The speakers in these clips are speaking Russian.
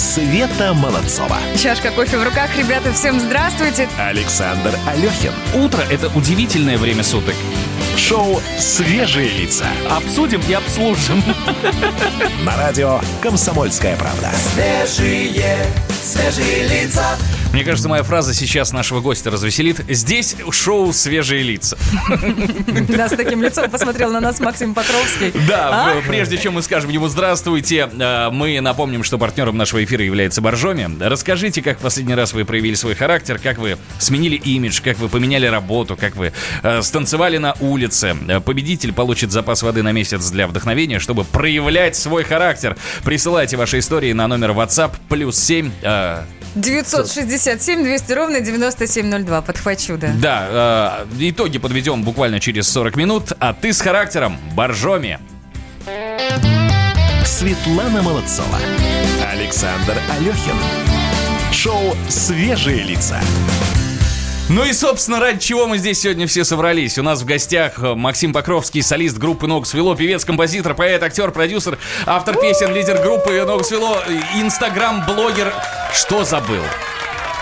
Света Молодцова. Чашка кофе в руках. Ребята, всем здравствуйте. Александр Алехин. Утро – это удивительное время суток. Шоу «Свежие лица». Обсудим и обслужим. На радио «Комсомольская правда». Свежие, свежие лица. Мне кажется, моя фраза сейчас нашего гостя развеселит. Здесь шоу «Свежие лица». Да, с таким лицом посмотрел на нас Максим Покровский. Да, А? прежде чем мы скажем ему здравствуйте, э, мы напомним, что партнером нашего эфира является Боржоми. Расскажите, как в последний раз вы проявили свой характер, как вы сменили имидж, как вы поменяли работу, как вы э, станцевали на улице. Э, Победитель получит запас воды на месяц для вдохновения, чтобы проявлять свой характер. Присылайте ваши истории на номер WhatsApp плюс 7 э, 967 200 ровно 9702. Подхвачу, да. Да, э, итоги подведем буквально через 40 минут. А ты с характером, Боржоми. Светлана Молодцова. Александр Алехин. Шоу «Свежие лица». Ну и, собственно, ради чего мы здесь сегодня все собрались. У нас в гостях э, Максим Покровский, солист группы «Ногу свело», певец, композитор, поэт, актер, продюсер, автор песен, лидер группы «Ногу свело», э, инстаграм-блогер. Что забыл?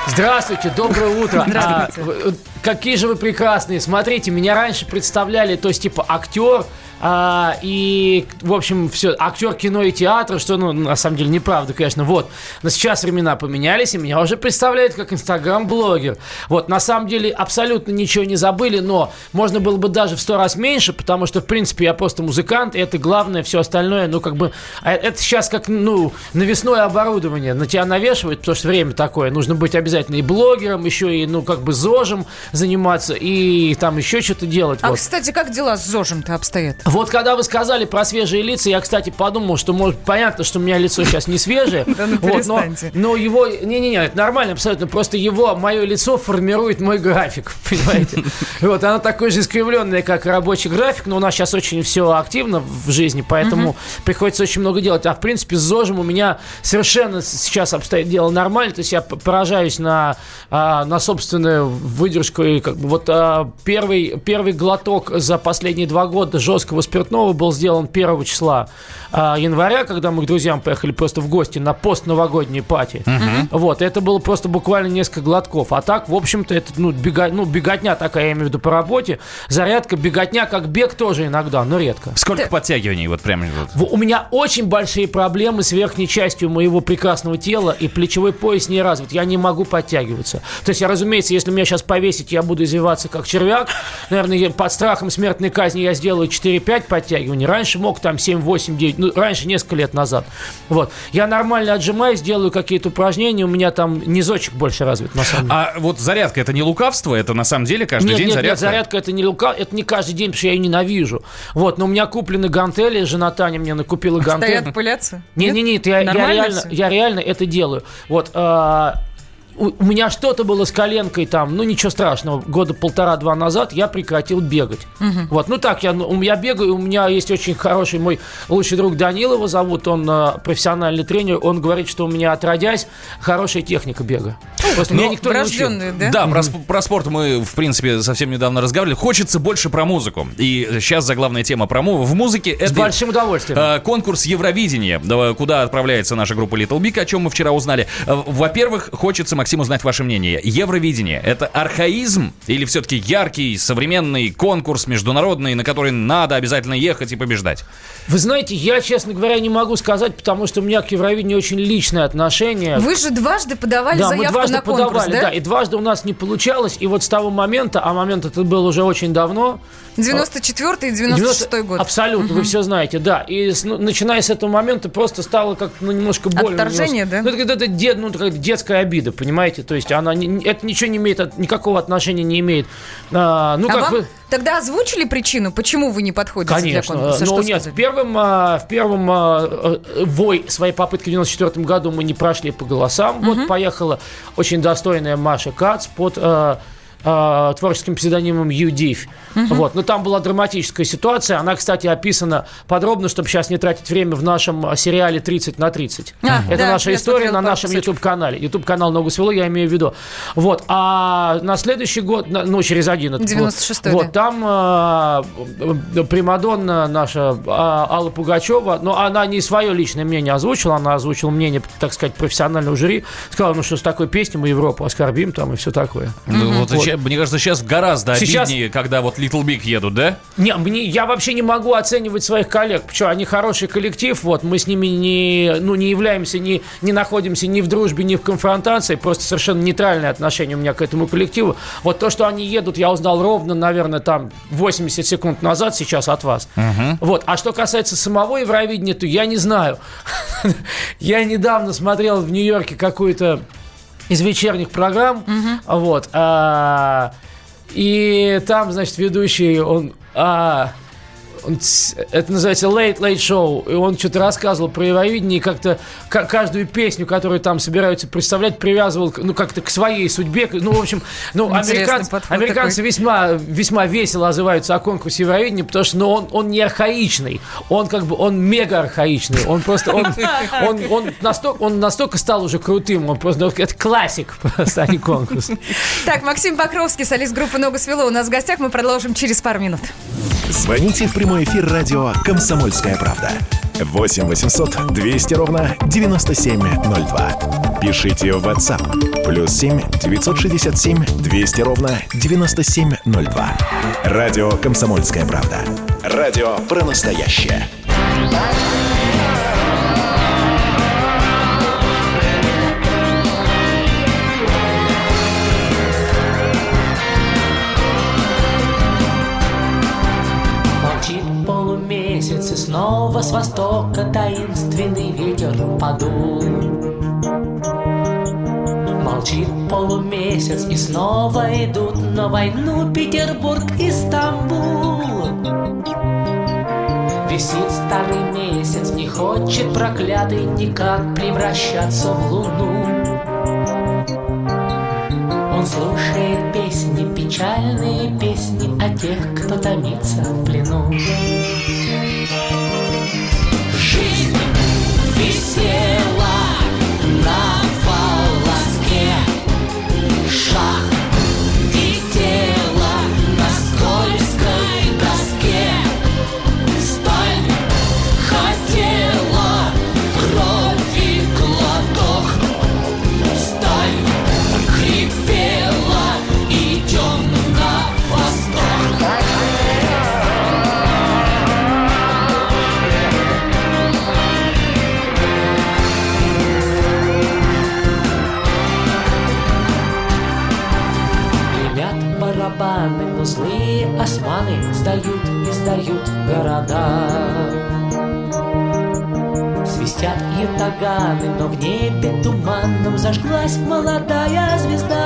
Здравствуйте, доброе утро. Здравствуйте. А, какие же вы прекрасные. Смотрите, меня раньше представляли, то есть, типа, актер, а, и, в общем, все, актер кино и театра, что, ну, на самом деле, неправда, конечно, вот. Но сейчас времена поменялись, и меня уже представляют как инстаграм-блогер. Вот, на самом деле, абсолютно ничего не забыли, но можно было бы даже в сто раз меньше, потому что, в принципе, я просто музыкант, и это главное, все остальное, ну, как бы, а это сейчас как, ну, навесное оборудование на тебя навешивают, потому что время такое, нужно быть обязательно и блогером, еще и, ну, как бы, зожем заниматься, и там еще что-то делать. А, вот. кстати, как дела с ЗОЖем-то обстоят? Вот когда вы сказали про свежие лица, я, кстати, подумал, что, может, понятно, что у меня лицо сейчас не свежее. Да ну но, перестаньте. но его... Не-не-не, это нормально абсолютно. Просто его, мое лицо формирует мой график, понимаете? Вот, оно такое же искривленное, как рабочий график, но у нас сейчас очень все активно в жизни, поэтому приходится очень много делать. А, в принципе, с ЗОЖем у меня совершенно сейчас обстоит дело нормально, то есть я поражаюсь на, а, на собственную выдержку и как бы вот а, первый, первый глоток за последние два года жесткого спиртного был сделан 1 числа а, января, когда мы к друзьям поехали просто в гости на постновогодние пати. Вот, это было просто буквально несколько глотков. А так, в общем-то, это ну, бега- ну, беготня такая, я имею в виду по работе. Зарядка, беготня, как бег тоже иногда, но редко. Сколько Ты- подтягиваний вот прямо вот? В- У меня очень большие проблемы с верхней частью моего прекрасного тела, и плечевой пояс не развит. Я не могу подтягиваться. То есть, я, разумеется, если меня сейчас повесить, я буду извиваться как червяк. Наверное, под страхом смертной казни я сделаю 4-5 подтягиваний. Раньше мог там 7, 8, 9, ну, раньше несколько лет назад. Вот. Я нормально отжимаюсь, делаю какие-то упражнения, у меня там низочек больше развит, на самом деле. А вот зарядка это не лукавство, это на самом деле каждый Нет, день нет, зарядка. нет, зарядка это не лука, это не каждый день, потому что я ее ненавижу. Вот, но у меня куплены гантели, жена Таня мне накупила гантели. Стоят пылятся? Не-не-не, это я, я реально, я реально это делаю. Вот, а, у, у меня что-то было с коленкой там, ну ничего страшного, года полтора-два назад я прекратил бегать. Вот, ну так, я, ну, я бегаю, у меня есть очень хороший мой лучший друг Данил его зовут, он а, профессиональный тренер, он говорит, что у меня отродясь хорошая техника бега. Просто меня Но никто не учил. Да? Да, про, сп- про спорт мы, в принципе, совсем недавно разговаривали. Хочется больше про музыку. И сейчас заглавная тема про му- в музыке. С это большим удовольствием. э, конкурс Евровидения, да, куда отправляется наша группа Little Big, о чем мы вчера узнали. Э, Во-первых, хочется, Максим, узнать ваше мнение. Евровидение – это архаизм или все-таки яркий, современный конкурс международный, на который надо обязательно ехать и побеждать? Вы знаете, я, честно говоря, не могу сказать, потому что у меня к Евровидению очень личное отношение. Вы же дважды подавали Да, мы заявку дважды на конкурс, подавали, да? да, и дважды у нас не получалось, и вот с того момента, а момент это был уже очень давно, 94 и 96 90 год. Абсолютно, вы все знаете, да. И с- ну, начиная с этого момента просто стало как ну, немножко больно. Отторжение, немножко. да? Ну, это, это дет- ну, такая детская обида, понимаете? То есть она не- это ничего не имеет, никакого отношения не имеет. А, ну, а как вам вы... тогда озвучили причину, почему вы не подходите Конечно. для конкурса? Но Что нет, в первом, а, в первом а, э, вой своей попытки в 94 году мы не прошли по голосам. Вот поехала очень достойная Маша Кац под а, э, творческим псевдонимом Юдив. Вот. Но там была драматическая ситуация. Она, кстати, описана подробно, чтобы сейчас не тратить время в нашем э, сериале «30 на 30». А, Это да, наша история на нашем. YouTube-канале. YouTube-канал «Ногу свело», я имею в виду. Вот. А на следующий год, ну, через один этот год, 96-й, вот, да. там э, э, Примадонна наша а, Алла Пугачева, но она не свое личное мнение озвучила, она озвучила мнение, так сказать, профессионального жюри. Сказала, ну что с такой песней мы Европу оскорбим там и все такое. Ну, вот Вот. Ща- мне кажется, сейчас гораздо Сейчас- обиднее, когда вот Little Big едут, да? Не, мне, я вообще не могу оценивать своих коллег. Почему? Они хороший коллектив, вот, мы с ними не, ну, не являемся, не, не находимся ни в дружбе, ни в конфронтации, просто совершенно нейтральное отношение у меня к этому коллективу. Вот то, что они едут, я узнал ровно, наверное, там 80 секунд назад сейчас от вас. Вот. А что касается самого Евровидения, то я не знаю. Я недавно смотрел в Нью-Йорке какую-то из вечерних программ, вот, а, и там, значит, ведущий, он, а, он это называется Late Late Show, и он что-то рассказывал про Евровидение, и как-то ка- каждую песню, которую там собираются представлять, привязывал, ну, как-то к своей судьбе, ну, в общем, ну, американцы, американцы такой. весьма, весьма весело отзываются о конкурсе Евровидения, потому что, ну, он, он не архаичный, он как бы, он мега архаичный, он просто, он, он, он, настолько, он настолько стал уже крутым, он просто, ну, это классик просто, а не конкурс. Так, Максим Покровский, солист группы «Ногу свело» у нас в гостях. Мы продолжим через пару минут. Звоните в прямой эфир радио «Комсомольская правда». 8 800 200 ровно 9702. Пишите в WhatsApp. Плюс 7 967 200 ровно 9702. Радио «Комсомольская правда». Радио про настоящее. Снова с востока таинственный ветер подул. Молчит полумесяц, и снова идут на войну Петербург и Стамбул. Висит старый месяц, не хочет проклятый никак превращаться в луну. Он слушает песни, печальные песни о тех, кто томится в плену. И сдают города. Свистят ятаганы, но в небе туманном Зажглась молодая звезда.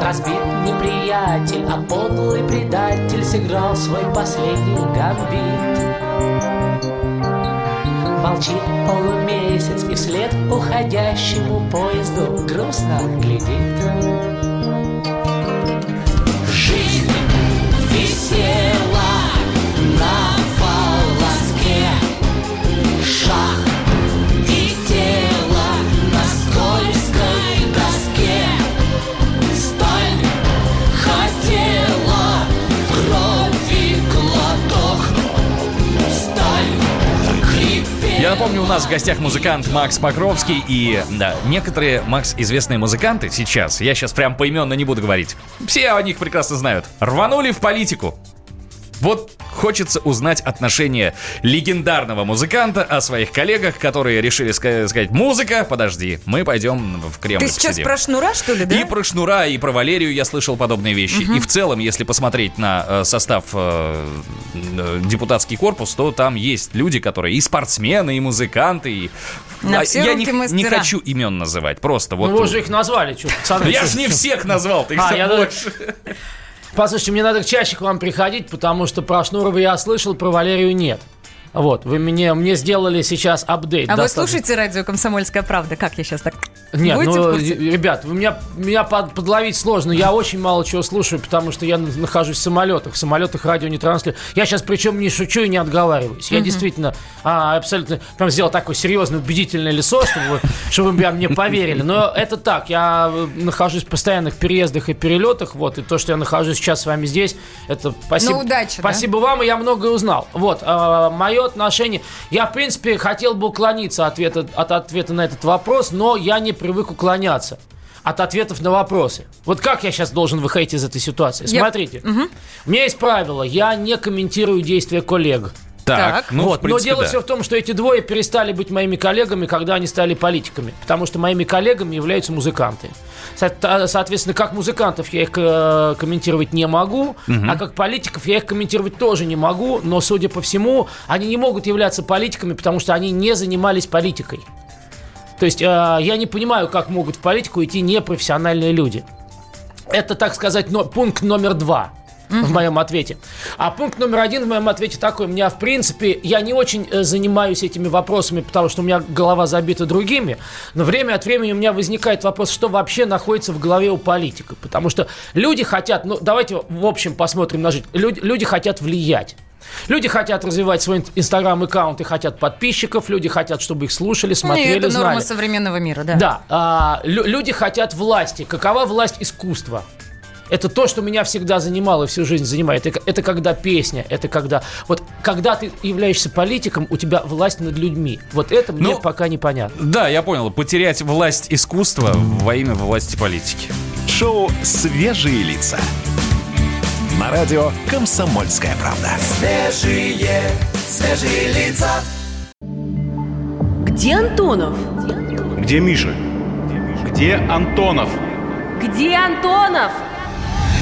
Разбит неприятель, а подлый предатель Сыграл свой последний гамбит. Молчит полумесяц и вслед уходящему поезду грустно глядит. Нас в гостях музыкант Макс Покровский. И, да, некоторые, Макс, известные музыканты сейчас, я сейчас прям поименно не буду говорить, все о них прекрасно знают, рванули в политику. Вот хочется узнать отношение легендарного музыканта о своих коллегах, которые решили ска- сказать, музыка, подожди, мы пойдем в Кремль Ты сейчас посидим». про шнура, что ли, да? И про Шнура, и про Валерию я слышал подобные вещи. И в целом, если посмотреть на э, состав э, депутатский корпус, то там есть люди, которые и спортсмены, и музыканты, и... На А все я руки не, мастера. не хочу имен называть, просто вот... Ну, вы уже их назвали, что, пацаны. Я же не всех назвал, ты их А, я больше. Послушайте, мне надо чаще к вам приходить, потому что про Шнурова я слышал, про Валерию нет. Вот, вы мне, мне сделали сейчас апдейт. А вы достаточно. слушаете радио «Комсомольская правда»? Как я сейчас так... Нет, Будете ну, курсе? ребят, вы меня, меня под- подловить сложно. Я очень мало чего слушаю, потому что я на- нахожусь в самолетах. В самолетах радио не транслирую. Я сейчас причем не шучу и не отговариваюсь. Я действительно а, абсолютно прям сделал такое серьезное, убедительное лицо, чтобы, вы- чтобы вы мне поверили. Но это так. Я э, нахожусь в постоянных переездах и перелетах. Вот, и то, что я нахожусь сейчас с вами здесь, это спасибо. Ну, удачи, да? Спасибо вам, и я многое узнал. Вот, мое отношение... Я, в принципе, хотел бы уклониться от ответа, от ответа на этот вопрос, но я не привык уклоняться от ответов на вопросы. Вот как я сейчас должен выходить из этой ситуации? Я- Смотрите, у меня есть правило, я не комментирую действия коллег. Так, Так. ну, вот. принципе, Но дело да. все в том, что эти двое перестали быть моими коллегами, когда они стали политиками. Потому что моими коллегами являются музыканты. Соответственно, как музыкантов я их э, комментировать не могу, а как политиков я их комментировать тоже не могу. Но, судя по всему, они не могут являться политиками, потому что они не занимались политикой. То есть э, я не понимаю, как могут в политику идти непрофессиональные люди. Это, так сказать, но- пункт номер два в моем ответе. А пункт номер один в моем ответе такой. У меня, в принципе, я не очень э, занимаюсь этими вопросами, потому что у меня голова забита другими. Но время от времени у меня возникает вопрос, что вообще находится в голове у политика. Потому что люди хотят, ну, давайте в общем посмотрим на жизнь. Люди, люди хотят влиять. Люди хотят развивать свой инстаграм-аккаунт и хотят подписчиков. Люди хотят, чтобы их слушали, Не, смотрели, это норма знали. современного мира, да. Да, а, лю- люди хотят власти. Какова власть искусства? Это то, что меня всегда занимало и всю жизнь занимает. Это, это когда песня, это когда... Вот когда ты являешься политиком, у тебя власть над людьми. Вот это мне Ну, пока непонятно. Да, я понял. Потерять власть искусства во имя власти политики. Шоу «Свежие лица». На радио «Комсомольская правда». Свежие, свежие лица. Где Антонов? Где Миша? Где Антонов? Где Антонов?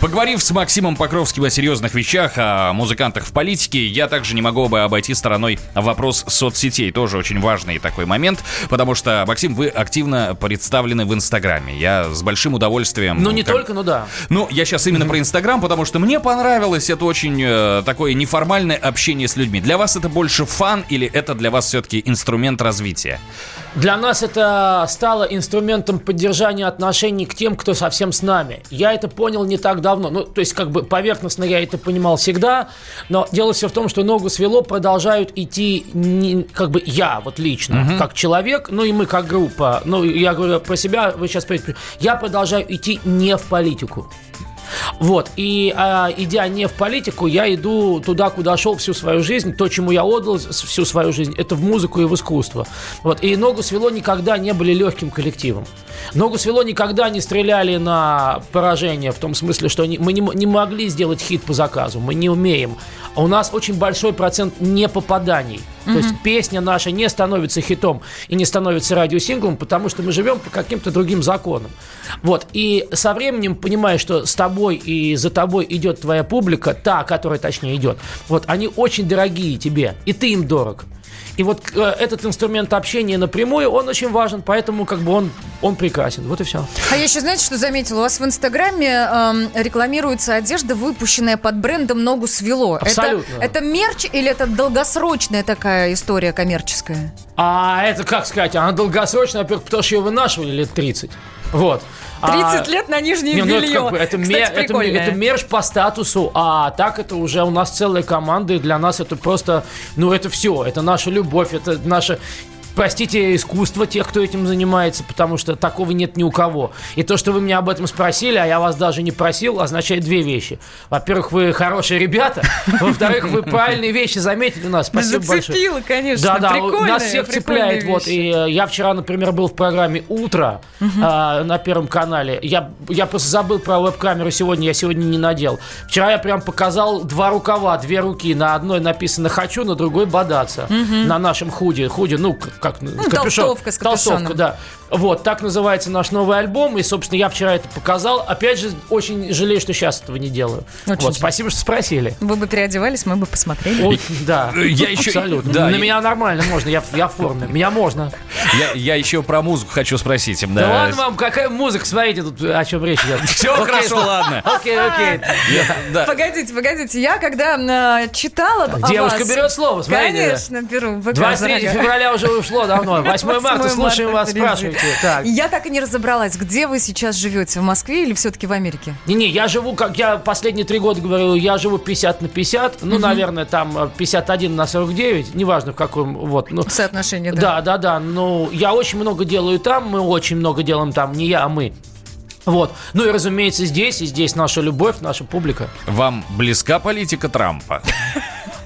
Поговорив с Максимом Покровским о серьезных вещах, о музыкантах в политике, я также не могу бы обойти стороной вопрос соцсетей. Тоже очень важный такой момент, потому что, Максим, вы активно представлены в Инстаграме. Я с большим удовольствием... Ну, не как- только, ну да. Ну, я сейчас именно про Инстаграм, потому что мне понравилось это очень э, такое неформальное общение с людьми. Для вас это больше фан или это для вас все-таки инструмент развития? Для нас это стало инструментом поддержания отношений к тем, кто совсем с нами. Я это понял не так давно. Ну, то есть, как бы поверхностно я это понимал всегда, но дело все в том, что ногу свело продолжают идти, не- как бы я вот лично, как человек, ну и мы как группа. Ну, я говорю про себя, вы сейчас. Я продолжаю идти не в политику. Вот, и а, идя не в политику, я иду туда, куда шел всю свою жизнь. То, чему я отдал всю свою жизнь, это в музыку и в искусство. Вот, и Ногу Свело никогда не были легким коллективом. Ногу Свело никогда не стреляли на поражение, в том смысле, что мы не, не могли сделать хит по заказу, мы не умеем. А у нас очень большой процент непопаданий. То есть песня наша не становится хитом и не становится радиосинглом, потому что мы живем по каким-то другим законам. Вот. И со временем, понимая, что с тобой и за тобой идет твоя публика, та, которая точнее идет, вот они очень дорогие тебе, и ты им дорог. И вот э, этот инструмент общения напрямую, он очень важен, поэтому как бы он, он прекрасен. Вот и все. А я еще, знаете, что заметила? У вас в Инстаграме эм, рекламируется одежда, выпущенная под брендом «Ногу свело». Абсолютно. Это, это мерч или это долгосрочная такая история коммерческая? А это, как сказать, она долгосрочная, во-первых, потому что ее вынашивали лет 30. Вот. 30 А- лет на нижнее Не, ну, это, белье. как бы, это, Кстати, ме- это, это мерч по статусу, а так это уже у нас целая команда, и для нас это просто, ну это все, это наша любовь, это наша простите, искусство тех, кто этим занимается, потому что такого нет ни у кого. И то, что вы меня об этом спросили, а я вас даже не просил, означает две вещи. Во-первых, вы хорошие ребята. Во-вторых, вы правильные вещи заметили у нас. Спасибо большое. Зацепило, конечно. Да, да, нас всех цепляет. Вот, и э, я вчера, например, был в программе «Утро» а, на Первом канале. Я, я просто забыл про веб-камеру сегодня, я сегодня не надел. Вчера я прям показал два рукава, две руки. На одной написано «Хочу», на другой «Бодаться». На нашем худе. Худе, ну, к- как, капюшон. толстовка с капюшоном. Толстовка, да. Вот, так называется наш новый альбом. И, собственно, я вчера это показал. Опять же, очень жалею, что сейчас этого не делаю. Очень вот, спасибо, что спросили. Вы бы переодевались, мы бы посмотрели. Ой, да, Я еще- абсолютно. да, На я- меня нормально можно, я, в- я в форме. Меня можно. Я, я еще про музыку хочу спросить. Да, ладно вам, какая музыка, смотрите, тут о чем речь идет. Все Окей, хорошо, ладно. Окей, окей. Да. Погодите, погодите, я когда э, читала о Девушка вас- берет слово, смотрите. Конечно, беру. ВК 23 заранее. февраля уже ушло давно. 8 марта, 8 слушаем вас, впереди. Спрашивайте. Так. Я так и не разобралась, где вы сейчас живете, в Москве или все-таки в Америке? Не-не, я живу, как я последние три года говорил, я живу 50 на 50. Ну, наверное, там э, 51 на 49. Неважно в каком, вот. Ну, Соотношение, да. Да, да, да. Ну, я очень много делаю там, мы очень много делаем там, не я, а мы. Вот. Ну и, разумеется, здесь, и здесь наша любовь, наша публика. Вам близка политика Трампа?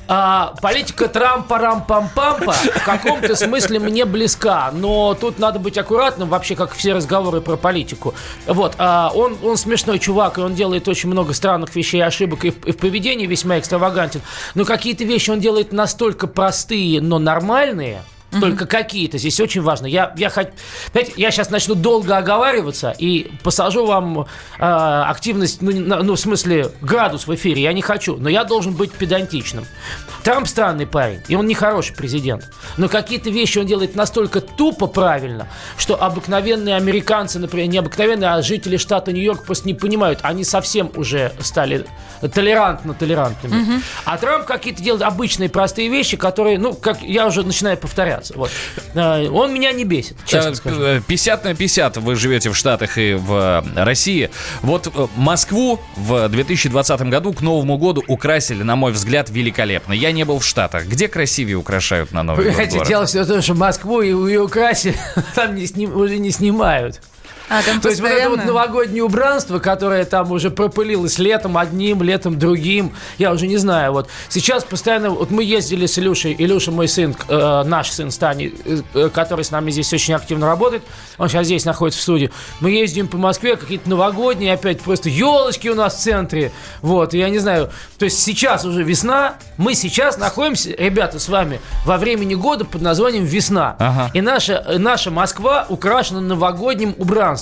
А, политика Трампа-рам-пам-пампа в каком-то смысле мне близка, но тут надо быть аккуратным, вообще, как все разговоры про политику. Вот, а, он, он смешной чувак, и он делает очень много странных вещей ошибок, и в, и в поведении весьма экстравагантен, но какие-то вещи он делает настолько простые, но нормальные, только какие-то. Здесь очень важно. Я, я, хот- Понимаете, я сейчас начну долго оговариваться и посажу вам э, активность, ну, на- ну, в смысле, градус в эфире. Я не хочу, но я должен быть педантичным. Трамп странный парень, и он не хороший президент. Но какие-то вещи он делает настолько тупо правильно, что обыкновенные американцы, например, не обыкновенные, а жители штата Нью-Йорк просто не понимают. Они совсем уже стали толерантно-толерантными. А Трамп какие-то делает обычные простые вещи, которые, ну, как я уже начинаю повторяться. Вот. Э, Он меня не бесит, честно Э, скажу. э, 50 на 50 вы живете в Штатах и в э, России. Вот э, Москву в 2020 году к Новому году украсили, на мой взгляд, великолепно. Я не был в Штатах. Где красивее украшают на Новый год Понимаете, город? дело все в том, что Москву и ее украсили, там не уже не снимают. А, там То есть вот это вот новогоднее убранство, которое там уже пропылилось летом одним, летом другим, я уже не знаю. Вот сейчас постоянно, вот мы ездили с Илюшей, Илюша мой сын, э, наш сын Стани, э, э, который с нами здесь очень активно работает, он сейчас здесь находится в студии. Мы ездим по Москве, какие-то новогодние, опять просто елочки у нас в центре. Вот, я не знаю, то есть сейчас уже весна, мы сейчас находимся, ребята, с вами во времени года под названием весна. Ага. И наша, наша Москва украшена новогодним убранством.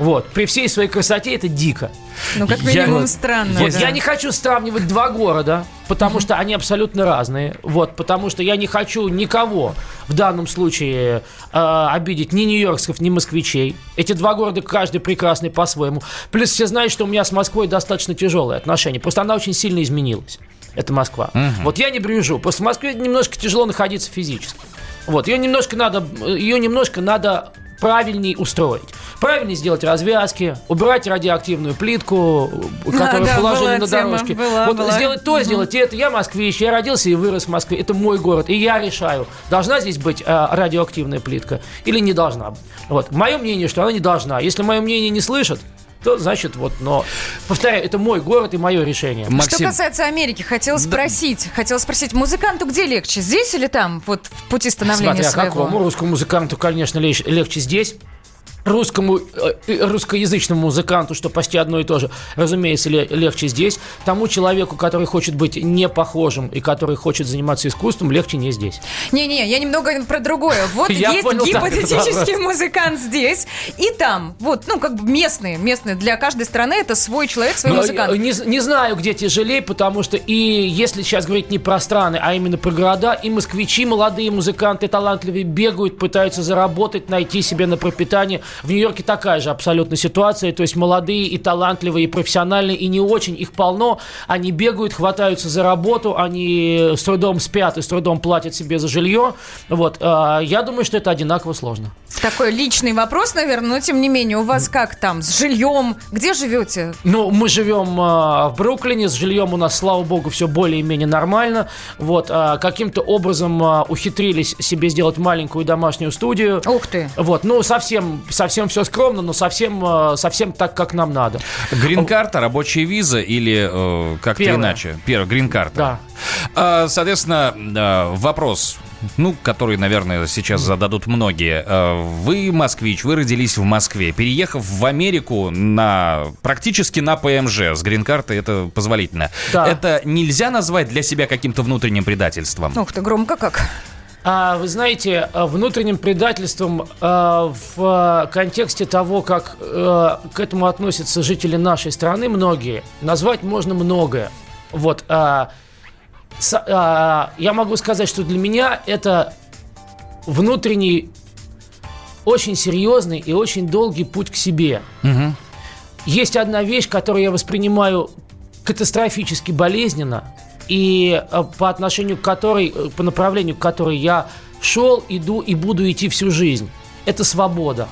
Вот. При всей своей красоте это дико. Ну, как Я- минимум, странно. Вот да. я не хочу сравнивать два города, потому что они абсолютно разные. Вот, потому что я не хочу никого в данном случае э, обидеть ни нью-йоркских, ни москвичей. Эти два города каждый прекрасный по-своему. Плюс все знают, что у меня с Москвой достаточно тяжелые отношения. Просто она очень сильно изменилась. Это Москва. Вот я не брюжу. Просто в Москве немножко тяжело находиться физически. Вот, ее немножко надо, ее немножко надо правильней устроить. Правильнее сделать развязки, убрать радиоактивную плитку, которую да, положили на тема, дорожке. была, вот была. сделать то, сделать это. Я москвич, я родился и вырос в Москве. Это мой город, и я решаю, должна здесь быть э, радиоактивная плитка или не должна. Вот. Мое мнение, что она не должна. Если мое мнение не слышат, то значит вот, но повторяю, это мой город и мое решение. Что Максим, касается Америки, хотела спросить, хотела спросить, музыканту где легче, здесь или там, вот в пути становления Смотря своего? какому русскому музыканту, конечно, легче здесь. Русскому, э, э, русскоязычному музыканту, что почти одно и то же, разумеется, ле- легче здесь. Тому человеку, который хочет быть не похожим и который хочет заниматься искусством, легче не здесь. Не-не, я немного про другое. Вот есть понял, гипотетический вопрос. музыкант здесь и там. Вот, ну, как бы местные, местные. Для каждой страны это свой человек, свой Но, музыкант. Не, не знаю, где тяжелее, потому что и если сейчас говорить не про страны, а именно про города, и москвичи, молодые музыканты, талантливые, бегают, пытаются заработать, найти себе на пропитание. В Нью-Йорке такая же абсолютно ситуация. То есть молодые и талантливые, и профессиональные, и не очень. Их полно. Они бегают, хватаются за работу, они с трудом спят и с трудом платят себе за жилье. Вот. а, Я думаю, что это одинаково сложно. Такой личный вопрос, наверное, но тем не менее, у вас как там с жильем? Где живете? Ну, мы живем а, в Бруклине, с жильем у нас, слава богу, все более-менее нормально. Вот, а, каким-то образом ухитрились себе сделать маленькую домашнюю студию. Ух ты. Вот, ну, совсем, совсем все скромно, но совсем, а, совсем так, как нам надо. Грин-карта, рабочая виза или э, как-то Первая. иначе? Первая, грин-карта. Да. А, Соответственно, э, вопрос, ну, который, наверное, сейчас зададут многие. Э, Вы москвич, вы родились в Москве. Переехав в Америку на практически на ПМЖ, с грин-картой это позволительно. Да. Это нельзя назвать для себя каким-то внутренним предательством? Ух ты, громко как. А, вы знаете, а, внутренним предательством а, в контексте того, как а, к этому относятся жители нашей страны, многие, назвать можно многое. Вот. а, с- а, я могу сказать, что для меня это внутренний, очень серьезный и очень долгий путь к себе. Мгм. Есть одна вещь, которую я воспринимаю катастрофически болезненно, и э, по отношению к которой, э, по направлению к которой я шел, иду и буду идти всю жизнь. Это свобода.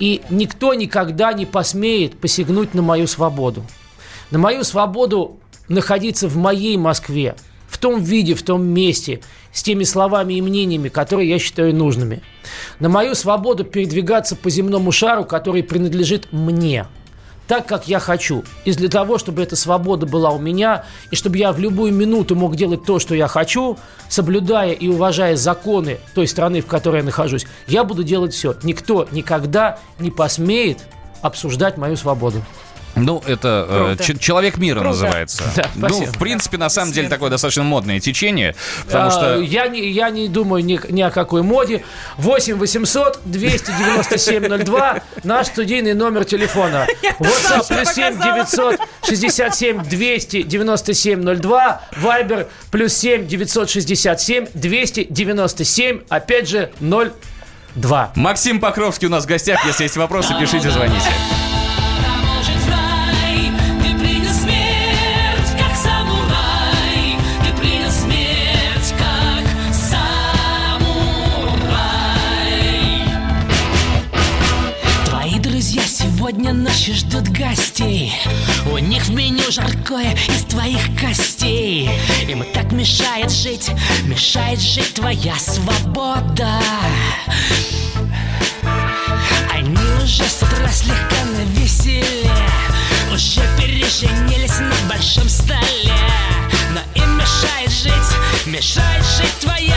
И никто никогда не посмеет посягнуть на мою свободу. На мою свободу находиться в моей Москве, в том виде, в том месте, с теми словами и мнениями, которые я считаю нужными. На мою свободу передвигаться по земному шару, который принадлежит мне так, как я хочу. И для того, чтобы эта свобода была у меня, и чтобы я в любую минуту мог делать то, что я хочу, соблюдая и уважая законы той страны, в которой я нахожусь, я буду делать все. Никто никогда не посмеет обсуждать мою свободу. Ну, это э, Круто. человек мира Круто. называется. Да, ну, спасибо. в принципе, на самом деле, такое достаточно модное течение, потому А, что... я, не, я не думаю ни, ни о какой моде. 8 800 297 02 наш студийный номер телефона. WhatsApp плюс 7 967 297 02 Viber плюс 7 967 297 опять же 02. Максим Покровский у нас в гостях. Если есть вопросы, пишите, звоните. Жаркое из твоих костей. Им так мешает жить, мешает жить твоя свобода. Они уже с утра слегка навеселе. Уже переженились на большом столе. Но им мешает жить, мешает жить твоя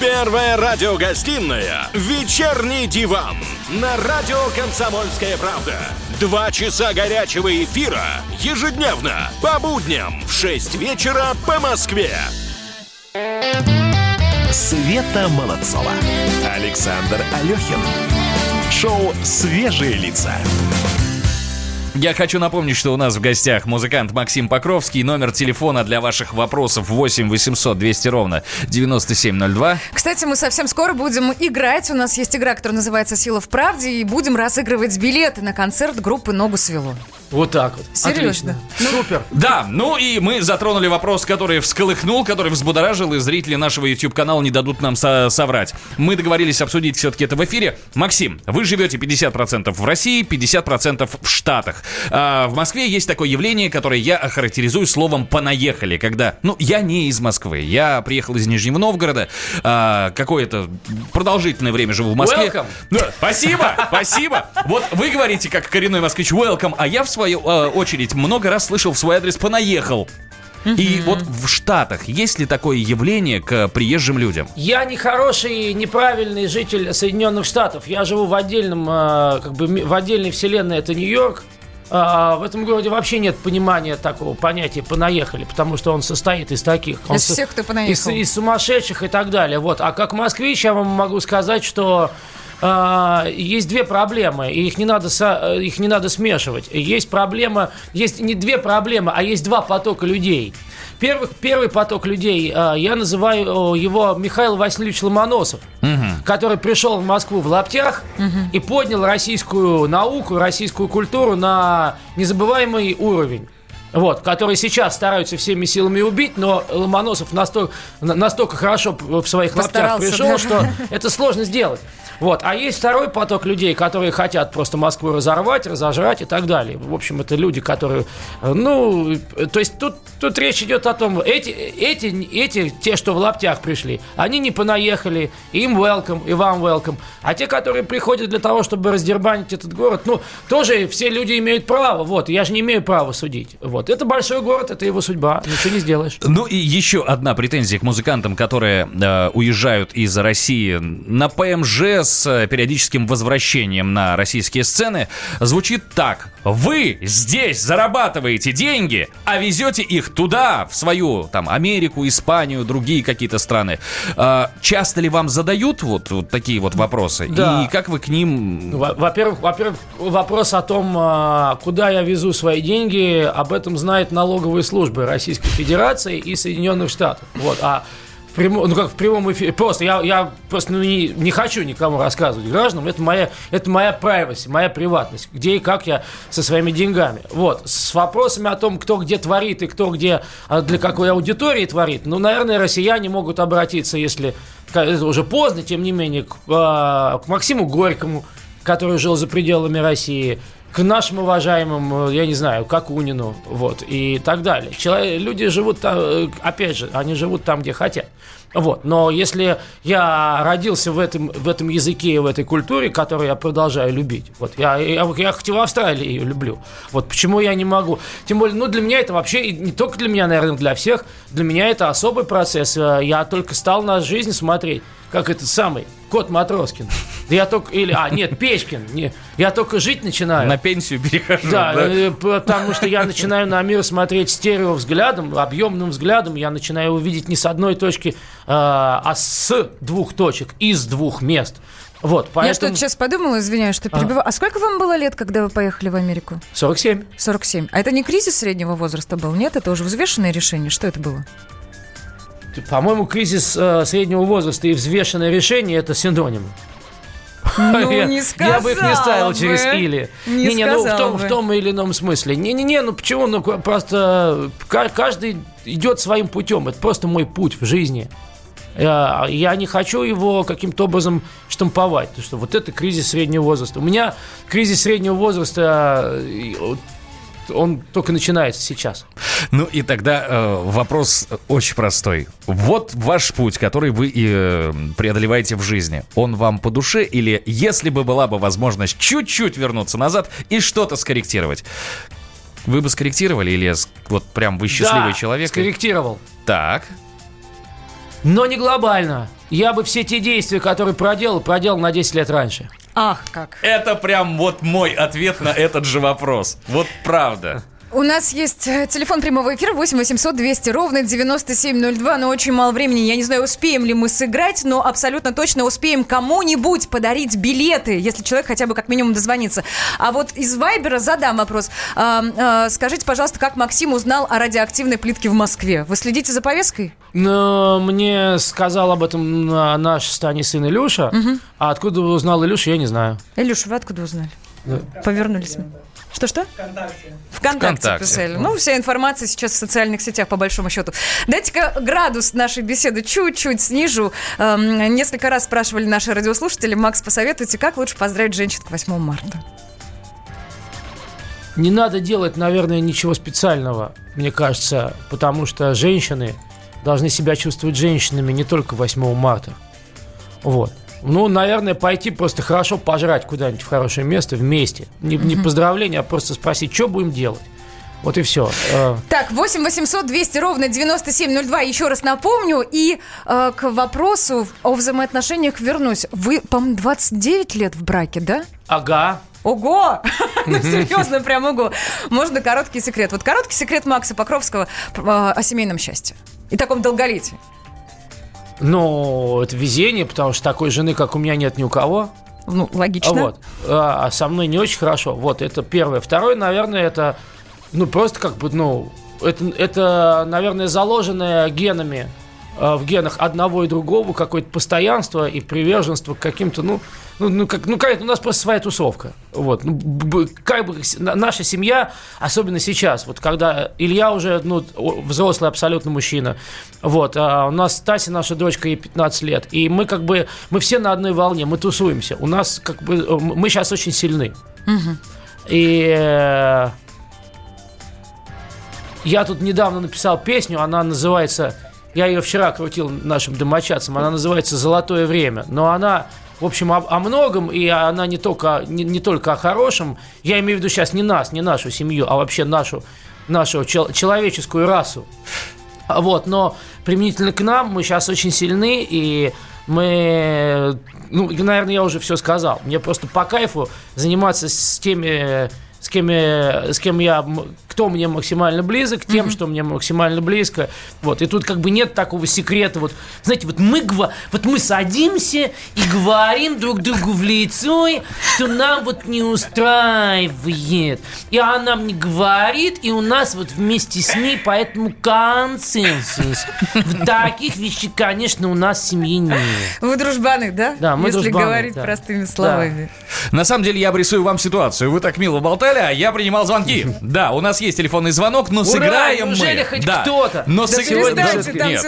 Первая радиогостинная «Вечерний диван» на радио «Комсомольская правда». Два часа горячего эфира ежедневно по будням в 6 вечера по Москве. Света Молодцова. Александр Алехин. Шоу «Свежие лица». Я хочу напомнить, что у нас в гостях музыкант Максим Покровский. Номер телефона для ваших вопросов 8 800 200 ровно 9702. Кстати, мы совсем скоро будем играть. У нас есть игра, которая называется «Сила в правде», и будем разыгрывать билеты на концерт группы «Ногу свело». Вот так вот. Серьезно? Отлично. Супер. Да, ну и мы затронули вопрос, который всколыхнул, который взбудоражил, и зрители нашего YouTube-канала не дадут нам со- соврать. Мы договорились обсудить все-таки это в эфире. Максим, вы живете 50% в России, 50% в Штатах. А, в Москве есть такое явление, которое я охарактеризую словом «понаехали», когда, ну, я не из Москвы, я приехал из Нижнего Новгорода, а, какое-то продолжительное время живу в Москве. Welcome. Да, спасибо, спасибо. Вот вы говорите, как коренной москвич, welcome, а я в свою э, очередь много раз слышал в свой адрес «понаехал». И вот в Штатах есть ли такое явление к приезжим людям? Я не хороший, неправильный житель Соединенных Штатов. Я живу в отдельном, э, как бы в отдельной вселенной, это Нью-Йорк. А в этом городе вообще нет понимания такого понятия «понаехали», потому что он состоит из таких. Он Из всех, кто понаехал. Из, из сумасшедших и так далее. Вот. А как москвич я вам могу сказать, что а, есть две проблемы, и их не надо со- э, их не надо смешивать. Есть проблема, есть не две проблемы, а есть два потока людей. Первый, первый поток людей, а, я называю его Михаил Васильевич Ломоносов, который пришел в Москву в лаптях и поднял российскую науку, российскую культуру на незабываемый уровень. Вот, который сейчас стараются всеми силами убить, но Ломоносов настолько, на- настолько хорошо в своих лаптях пришел, да. что это сложно сделать. Вот. А есть второй поток людей, которые хотят просто Москву разорвать, разожрать и так далее. В общем, это люди, которые... э, Ну, то есть тут, тут речь идет о том, эти, эти, эти, те, что в лаптях пришли, они не понаехали, им welcome, и вам welcome. А те, которые приходят для того, чтобы раздербанить этот город, ну, тоже все люди имеют право. Вот, я же не имею права судить. Вот. Это большой город, это его судьба, ничего не сделаешь. Ну и еще одна претензия к музыкантам, которые э, уезжают из России на ПМЖ с э, периодическим возвращением на российские сцены, звучит так. Вы здесь зарабатываете деньги, а везете их туда, в свою там Америку, Испанию, другие какие-то страны. Э, часто ли вам задают вот, вот такие вот вопросы? Да. И как вы к ним... Во- Во-первых, во-первых, вопрос о том, а, куда я везу свои деньги, об этом знают налоговые службы Российской Федерации и Соединенных Штатов. Вот, а в прямо- ну как в прямом эфире, просто я, я просто ну, не, не хочу никому рассказывать гражданам, это моя, это моя privacy, моя приватность, где и как я со своими деньгами. Вот, с вопросами о том, кто где творит и кто где, а, для какой аудитории творит, ну, наверное, россияне могут обратиться, если это уже поздно, тем не менее, к, а, к Максиму Горькому, который жил за пределами России, к нашим уважаемым, э, я не знаю, Какунину, вот, и так далее. Человек, люди живут там, э, опять же, они живут там, где хотят. Вот. Но если я родился в этом, в этом языке и в этой культуре, которую я продолжаю любить, вот, я, я, я хоть и в Австралии ее люблю, вот почему я не могу. Тем более, ну, для меня это вообще, не только для меня, наверное, для всех, для меня это особый процесс. Э, Я только стал на жизнь смотреть, как этот самый Кот Матроскин. Да я только, или, а, нет, Печкин. Не, я только жить начинаю. На пенсию перехожу. Да, э, потому что я начинаю на мир смотреть стерео взглядом, объемным взглядом. Я начинаю увидеть не с одной точки, э, а с двух точек, из двух мест. Вот, Я поэтому... что-то сейчас подумала, извиняюсь, что перебиваю. А сколько вам было лет, когда вы поехали в Америку? 47. 47. А это не кризис среднего возраста был? Нет, это уже взвешенное решение? Что это было? По-моему, кризис э, среднего возраста и взвешенное решение – это синонимы. Ну, я, не я бы их не ставил сказала через бы. или. Не Не-не, ну в том, бы. в том или ином смысле. Не-не-не, ну почему? Ну просто ка- каждый идет своим путем. Это просто мой путь в жизни. Я, я не хочу его каким-то образом штамповать. Потому что вот это кризис среднего возраста. У меня кризис среднего возраста э, он только начинается сейчас. Ну и тогда э, вопрос очень простой. Вот ваш путь, который вы э, преодолеваете в жизни, он вам по душе или если бы была бы возможность чуть-чуть вернуться назад и что-то скорректировать, вы бы скорректировали или вот прям вы счастливый Да, человек? и- скорректировал. Так. Но не глобально. Я бы все те действия, которые проделал, проделал на 10 лет раньше. Ах, как. Это прям вот мой ответ на этот же вопрос. Вот правда. У нас есть э, телефон прямого эфира 8 800 200 ровно 9702, но очень мало времени. Я не знаю, успеем ли мы сыграть, но абсолютно точно успеем кому-нибудь подарить билеты, если человек хотя бы как минимум дозвонится. А вот из Вайбера задам вопрос. А, а, скажите, пожалуйста, как Максим узнал о радиоактивной плитке в Москве? Вы следите за повесткой? Но мне сказал об этом на- наш Стани сын Илюша. А откуда узнал Илюша, я не знаю. Илюша, вы откуда узнали? Повернулись. Что-что? Вконтакте. ВКонтакте, ВКонтакте. писали. Ну, вся информация сейчас в социальных сетях, по большому счету. Дайте-ка градус нашей беседы чуть-чуть снижу. Эм, несколько раз спрашивали наши радиослушатели. Макс, посоветуйте, как лучше поздравить женщин к 8 марта? Не надо делать, наверное, ничего специального, мне кажется, потому что женщины должны себя чувствовать женщинами не только 8 марта. Вот. Ну, наверное, пойти просто хорошо пожрать куда-нибудь в хорошее место вместе. Не, не поздравление, а просто спросить, что будем делать. Вот и все. Так, 8 800 200 ровно 9702. Еще раз напомню. И э, к вопросу о взаимоотношениях вернусь. Вы, по-моему, 29 лет в браке, да? Ага. Ого! Ну, серьезно, прям ого. Можно короткий секрет. Вот короткий секрет Макса Покровского э, о семейном счастье. И таком долголетии. Ну, это везение, потому что такой жены, как у меня, нет ни у кого. Ну, логично. Вот. А, а со мной не очень хорошо. Вот, это первое. Второе, наверное, это, ну, просто как бы, ну, это, это наверное, заложенное генами, в генах одного и другого какое-то постоянство и приверженство к каким-то, ну, ну, ну, как, ну, какая-то у нас просто своя тусовка. Вот. Ну, б- как бы наша семья, особенно сейчас, вот когда Илья уже, ну, взрослый абсолютно мужчина, вот, а у нас Тася, наша дочка, ей 15 лет, и мы как бы, мы все на одной волне, мы тусуемся. У нас как бы, э, мы сейчас очень сильны. И э, я тут недавно написал песню, она называется, я ее вчера крутил нашим домочадцам, она называется «Золотое время», но она, в общем, о, о многом, и она не только, не, не только о хорошем, я имею в виду сейчас не нас, не нашу семью, а вообще нашу, нашу чел- человеческую расу. Вот, но применительно к нам мы сейчас очень сильны, и мы, ну, наверное, я уже все сказал. Мне просто по кайфу заниматься с теми, с кем, я- с кем я, кто мне максимально близок, тем, что мне максимально близко. Вот, и тут как бы нет такого секрета. Вот, знаете, вот мы, гва- вот мы садимся и говорим друг другу в лицо, что нам вот не устраивает. И она мне говорит, и у нас вот вместе с ней поэтому консенсус. В таких вещах, конечно, у нас в семье нет. Вы дружбаны, да? Да, мы Если дружбаны, говорить да. простыми словами. На самом деле я обрисую вам ситуацию. Вы так мило болтали, а я принимал звонки. Да, у нас есть телефонный звонок, но Ура, сыграем неужели мы. хоть Да. кто-то? Но Да там Нет.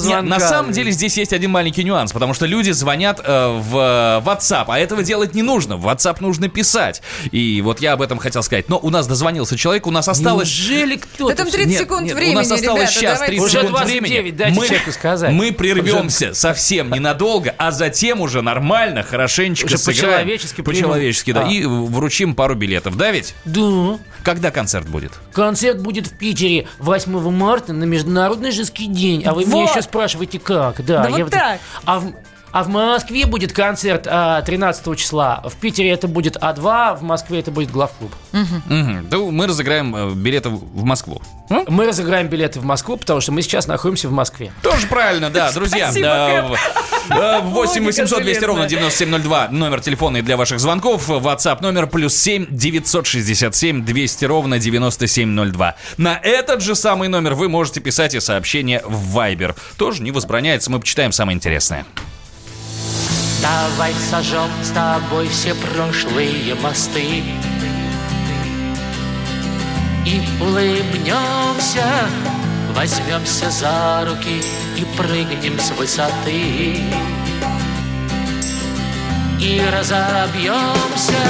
звонками. на самом деле здесь есть один маленький нюанс, потому что люди звонят э, в э, WhatsApp, а этого делать не нужно. В WhatsApp нужно писать. И вот я об этом хотел сказать. Но у нас дозвонился человек, у нас осталось... Неужели кто-то? Да там 30 Нет, секунд нет, времени, у нас осталось ребята, сейчас давайте. 30 Уже секунд 29, времени. дайте человеку сказать. мы прервемся совсем ненадолго, а затем уже нормально, хорошенечко Уже сыграем. по-человечески. По-человечески, да. А. И вручим пару билетов. Да ведь? Да. Когда концерт будет? Концерт будет в Питере 8 марта на Международный женский день. А вы меня Вот. еще спрашиваете, как? Да, Да вот вот- так. А в, а в Москве будет концерт а, 13 числа. В Питере это будет А2, в Москве это будет главклуб. Мгм. Да мы разыграем э, билеты в Москву. М? Мы разыграем билеты в Москву, потому что мы сейчас находимся в Москве. Тоже правильно, да, друзья. Спасибо, Да, Кэп. в- э, 8 800 200 ровно 9702 номер телефона и для ваших звонков. WhatsApp номер плюс 7 967 200 ровно 9702. На этот же самый номер вы можете писать и сообщения в Viber. Тоже не возбраняется, мы почитаем самое интересное. Давай сожжем с тобой все прошлые мосты. И улыбнемся, возьмемся за руки И прыгнем с высоты. И разобьемся,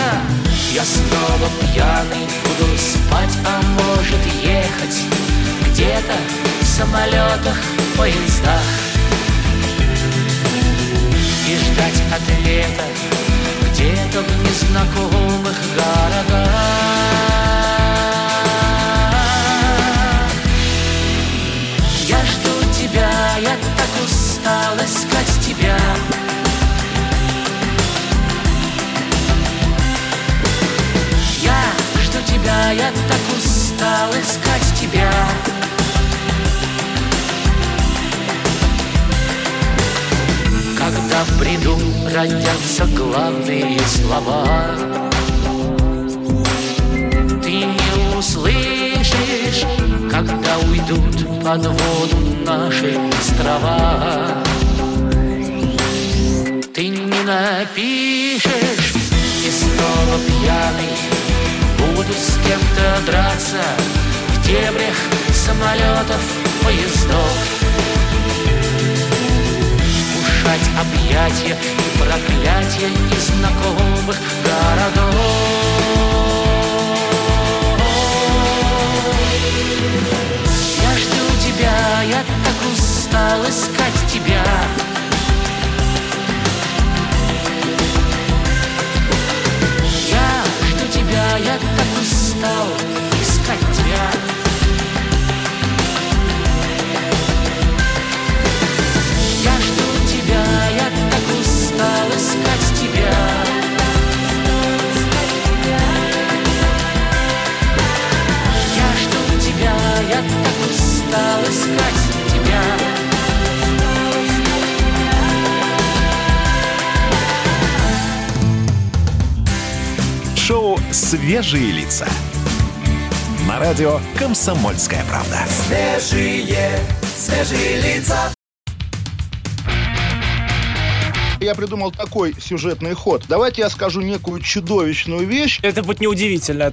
Я снова пьяный буду спать, а может ехать Где-то в самолетах, поездах ждать ответа где-то в незнакомых городах родятся главные слова. Ты не услышишь, когда уйдут под воду наши острова. Ты не напишешь, и снова пьяный Буду с кем-то драться в дебрях самолетов, поездов объятия и проклятия незнакомых городов. Я жду тебя, я так устал искать тебя. Я жду тебя, я так устал искать тебя я так устал искать тебя Шоу «Свежие лица». На радио «Комсомольская правда». Свежие, свежие лица. Я придумал такой сюжетный ход. Давайте я скажу некую чудовищную вещь. Это будет неудивительно.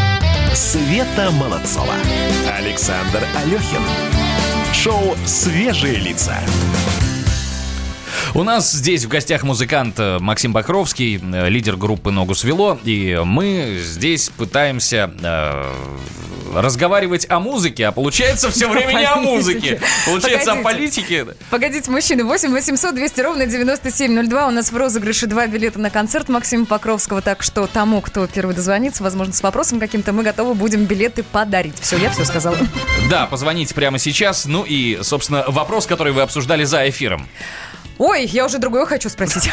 Света Молодцова. Александр Алехин. Шоу «Свежие лица». У нас здесь в гостях музыкант э, Максим Бакровский, э, лидер группы «Ногу свело», и мы здесь пытаемся э, разговаривать о музыке, а получается все время не о музыке. Получается о политике. Погодите, мужчины, 8 800 200 ровно 9702. У нас в розыгрыше два билета на концерт Максима Покровского. Так что тому, кто первый дозвонится, возможно, с вопросом каким-то, мы готовы будем билеты подарить. Все, я все сказала. Да, позвоните прямо сейчас. Ну и, собственно, вопрос, который вы обсуждали за эфиром. Ой, я уже другое хочу спросить.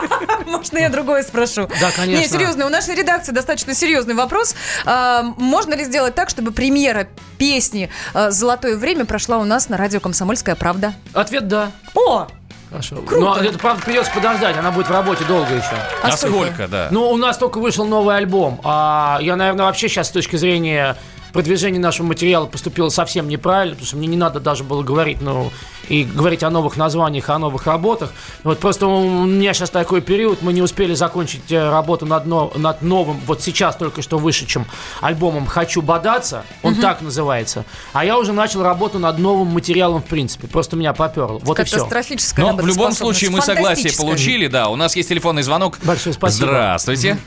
Можно я другое спрошу? Да, конечно. Не, серьезно, у нашей редакции достаточно серьезный вопрос. А, можно ли сделать так, чтобы премьера песни а, «Золотое время» прошла у нас на радио «Комсомольская правда»? Ответ да. О! Хорошо. Круто. Но это, правда, придется подождать, она будет в работе долго еще. А сколько, да? Ну, у нас только вышел новый альбом. А я, наверное, вообще сейчас с точки зрения продвижения нашего материала поступило совсем неправильно, потому что мне не надо даже было говорить, ну, и говорить о новых названиях, о новых работах. Вот просто у меня сейчас такой период, мы не успели закончить э, работу над, но- над новым, вот сейчас только что вышедшим альбомом «Хочу бодаться», он Мгм. так называется, а я уже начал работу над новым материалом в принципе, просто меня поперло. Вот и все. Катастрофическая Но в любом случае мы согласие получили, да. У нас есть телефонный звонок. Большое спасибо. Здравствуйте.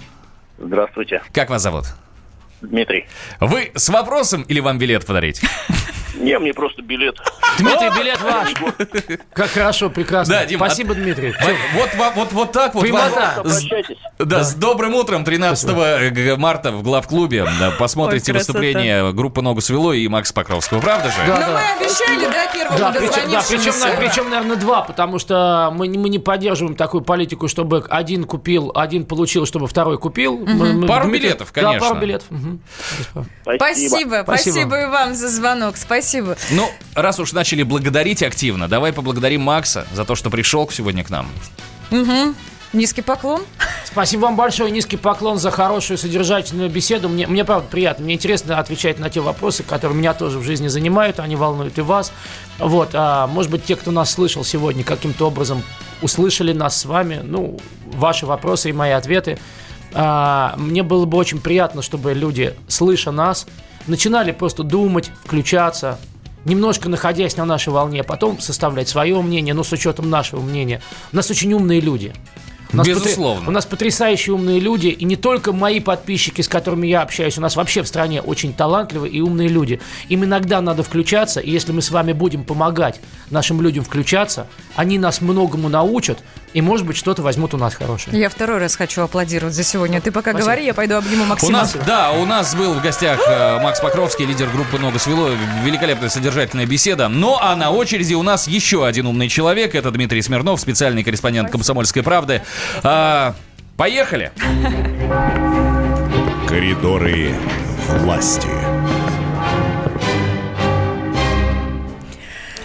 Здравствуйте, Как вас зовут? Дмитрий. Вы с вопросом или вам билет подарить? Не, мне просто билет. Дмитрий, билет ваш. Как хорошо, прекрасно. Да, Дим, Спасибо, а- Дмитрий. Вот, вот, вот, так вот. Прямота. вам- с- Да, с добрым утром 13 г- марта в главклубе. Да, посмотрите Ой, выступление группы «Ногу свело» и Макса Покровского. Правда же? Да, Ну, да. мы обещали, да, первому Да, причем, да, причем, на- причем, наверное, два, потому что мы, не- мы не поддерживаем такую политику, чтобы один купил, один получил, чтобы второй купил. Мы- мы- Пару Дмитрий- билетов, конечно. Да, пару билетов. Мгм. Спасибо, спасибо, Спасибо. и вам за звонок, спасибо. Ну, раз уж начали благодарить активно, давай поблагодарим Макса за то, что пришел сегодня к нам. Угу. Низкий поклон. Спасибо вам большое, низкий поклон за хорошую содержательную беседу. Мне, мне правда приятно, мне интересно отвечать на те вопросы, которые меня тоже в жизни занимают, они волнуют и вас. Вот, а, может быть, те, кто нас слышал сегодня, каким-то образом услышали нас с вами, ну, ваши вопросы и мои ответы. А, мне было бы очень приятно, чтобы люди, слыша нас, начинали просто думать, включаться, немножко находясь на нашей волне, а потом составлять свое мнение, но с учетом нашего мнения. У нас очень умные люди. У нас Безусловно. Потр... У нас потрясающие умные люди, и не только мои подписчики, с которыми я общаюсь, у нас вообще в стране очень талантливые и умные люди. Им иногда надо включаться, и если мы с вами будем помогать нашим людям включаться, они нас многому научат, и, может быть, что-то возьмут у нас хорошее. Я второй раз хочу аплодировать за сегодня. Ты пока Спасибо. говори, я пойду обниму Максима. У нас, да, у нас был в гостях э, Макс Покровский, лидер группы «Много свело». Великолепная содержательная беседа. Ну, а на очереди у нас еще один умный человек. Это Дмитрий Смирнов, специальный корреспондент «Комсомольской правды». А, поехали! Коридоры власти.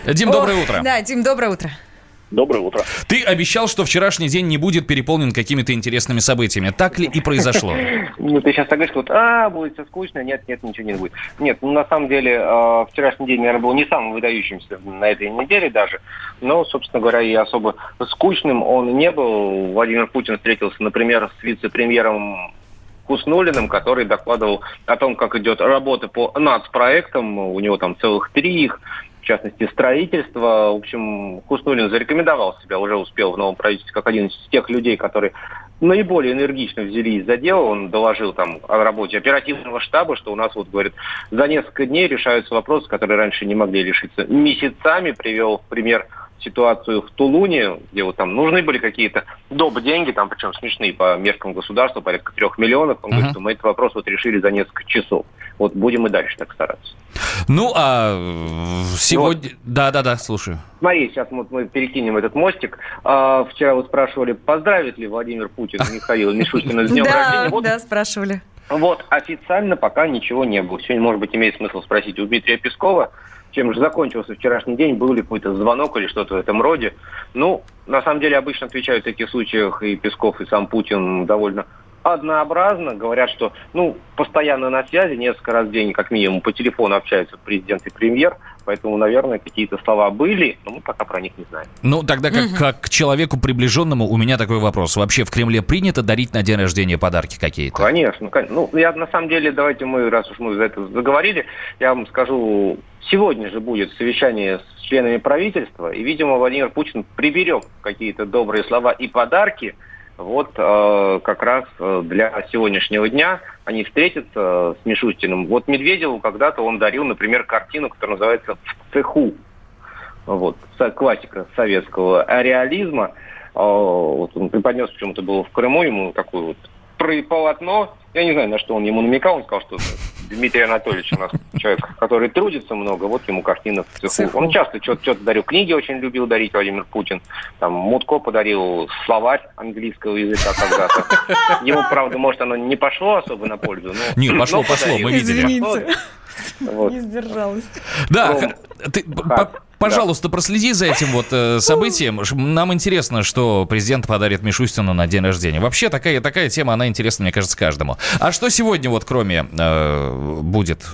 Дим, доброе утро. Да, Дим, доброе утро. Доброе утро. Ты обещал, что вчерашний день не будет переполнен какими-то интересными событиями. Так ли и произошло? Ну, ты сейчас так говоришь, вот, а, будет все скучно. Нет, нет, ничего не будет. Нет, ну, на самом деле, э, вчерашний день, наверное, был не самым выдающимся на этой неделе даже. Но, собственно говоря, и особо скучным он не был. Владимир Путин встретился, например, с вице-премьером Хуснулиным, который докладывал о том, как идет работа по нацпроектам. У него там целых три их частности, строительство. В общем, Хуснулин зарекомендовал себя, уже успел в новом правительстве, как один из тех людей, которые наиболее энергично взялись за дело. Он доложил там о работе оперативного штаба, что у нас, вот, говорит, за несколько дней решаются вопросы, которые раньше не могли решиться месяцами. Привел пример ситуацию в Тулуне, где вот там нужны были какие-то доп. деньги, там причем смешные по меркам государства, порядка трех миллионов. Он uh-huh. говорит, что мы этот вопрос вот решили за несколько часов. Вот будем и дальше так стараться. Ну, а сегодня... Да-да-да, вот. слушаю. Смотри, сейчас вот мы перекинем этот мостик. А, вчера вы спрашивали, поздравит ли Владимир Путин Михаила Мишустина с днем рождения. Вот, да, спрашивали. Вот, официально пока ничего не было. Сегодня, может быть, имеет смысл спросить у Дмитрия Пескова, чем же закончился вчерашний день, был ли какой-то звонок или что-то в этом роде. Ну, на самом деле, обычно отвечают в таких случаях и Песков, и сам Путин довольно однообразно. Говорят, что ну, постоянно на связи, несколько раз в день, как минимум, по телефону общаются президент и премьер. Поэтому, наверное, какие-то слова были, но мы пока про них не знаем. Ну, тогда как, как к человеку приближенному у меня такой вопрос. Вообще в Кремле принято дарить на день рождения подарки какие-то? Конечно. конечно. Ну, я на самом деле, давайте мы, раз уж мы за это заговорили, я вам скажу, сегодня же будет совещание с членами правительства, и, видимо, Владимир Путин приберег какие-то добрые слова и подарки – вот э, как раз э, для сегодняшнего дня они встретятся с Мишустиным. Вот Медведеву когда-то он дарил, например, картину, которая называется «В цеху». Вот, классика советского реализма. Э, вот он преподнес, почему-то было в Крыму, ему такое вот полотно. Я не знаю, на что он ему намекал. Он сказал, что Дмитрий Анатольевич у нас человек, который трудится много, вот ему картина в цеху. цеху. Он часто что-то, что-то дарил. Книги очень любил дарить Владимир Путин. Там Мутко подарил словарь английского языка когда-то. Ему, правда, может, оно не пошло особо на пользу. Но, не, пошло, пошло, мы видели. Извините. Вот. Не сдержалась. Да, ты, Пожалуйста, да. проследи за этим вот э, событием. Нам интересно, что президент подарит Мишустину на день рождения. Вообще такая, такая тема, она интересна, мне кажется, каждому. А что сегодня вот кроме э, будет?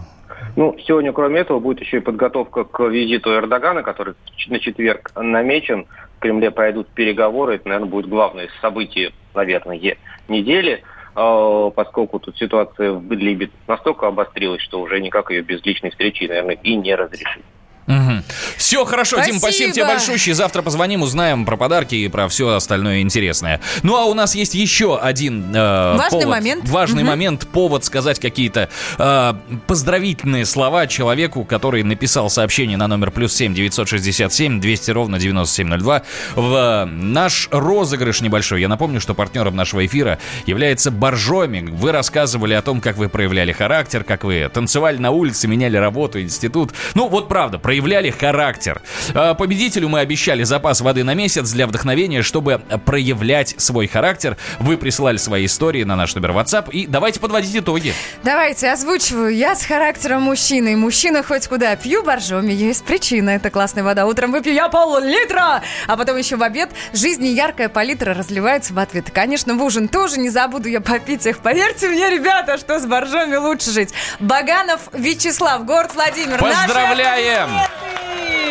Ну, сегодня, кроме этого, будет еще и подготовка к визиту Эрдогана, который на четверг намечен. В Кремле пройдут переговоры. Это, наверное, будет главное событие, наверное, недели э, поскольку тут ситуация в Идлибе настолько обострилась, что уже никак ее без личной встречи, наверное, и не разрешить. Угу. Все хорошо, спасибо. Дим, спасибо тебе большое. Завтра позвоним, узнаем про подарки и про все остальное интересное. Ну а у нас есть еще один э, важный повод, момент. Важный угу. момент, повод сказать какие-то э, поздравительные слова человеку, который написал сообщение на номер плюс семь девятьсот шестьдесят семь двести ровно девяносто семь ноль два в наш розыгрыш небольшой. Я напомню, что партнером нашего эфира является Боржоми. Вы рассказывали о том, как вы проявляли характер, как вы танцевали на улице, меняли работу, институт. Ну вот правда, проявляли характер характер. Э, Победителю мы обещали запас воды на месяц для вдохновения, чтобы проявлять свой характер. Вы присылали свои истории на наш номер WhatsApp. И давайте подводить итоги. Давайте, озвучиваю. Я с характером мужчины. Мужчина хоть куда. Пью боржоми, есть причина. Это классная вода. Утром выпью я пол-литра, а потом еще в обед. Жизнь яркая палитра разливается в ответ. Конечно, в ужин тоже не забуду я попить их. Поверьте мне, ребята, что с боржоми лучше жить. Баганов Вячеслав, город Владимир. Поздравляем! Наши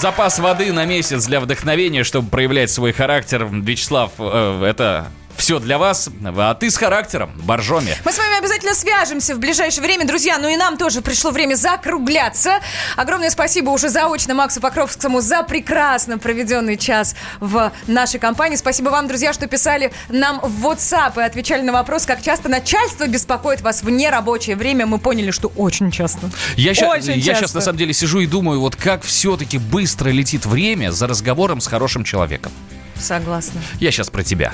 Запас воды на месяц для вдохновения, чтобы проявлять свой характер. Вячеслав, э, это все для вас. А ты с характером, боржоми. Мы с вами обязательно свяжемся в ближайшее время, друзья. Ну и нам тоже пришло время закругляться. Огромное спасибо уже заочно Максу Покровскому за прекрасно проведенный час в нашей компании. Спасибо вам, друзья, что писали нам в WhatsApp и отвечали на вопрос, как часто начальство беспокоит вас в нерабочее время. Мы поняли, что очень часто. Я сейчас, Очень я часто. сейчас на самом деле сижу и думаю, вот как все-таки быстро летит время за разговором с хорошим человеком. Согласна. Я сейчас про тебя.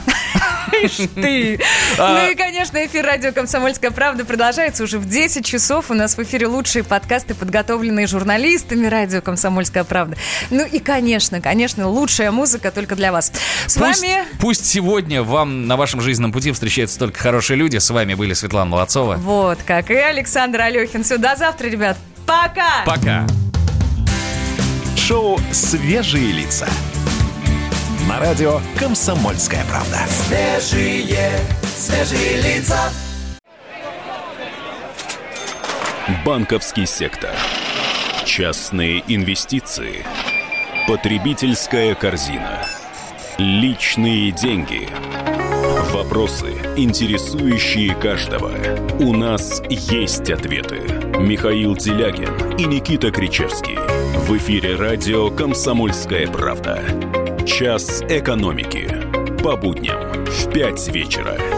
Ишь ты. Ну и, конечно, эфир радио «Комсомольская правда» продолжается уже в 10 часов. У нас в эфире лучшие подкасты, подготовленные журналистами радио «Комсомольская правда». Ну и, конечно, конечно, лучшая музыка только для вас. С Пусть, вами... пусть сегодня вам на вашем жизненном пути встречаются только хорошие люди. С вами были Светлана Молодцова. Вот как и Александр Алехин. Все, до завтра, ребят. Пока! Пока. Шоу «Свежие лица». На радио «Комсомольская правда». Свежие, свежие лица. Банковский сектор. Частные инвестиции. Потребительская корзина. Личные деньги. Вопросы, интересующие каждого. У нас есть ответы. Михаил Делягин и Никита Кричевский. В эфире радио «Комсомольская правда». Час экономики. По будням в 5 вечера.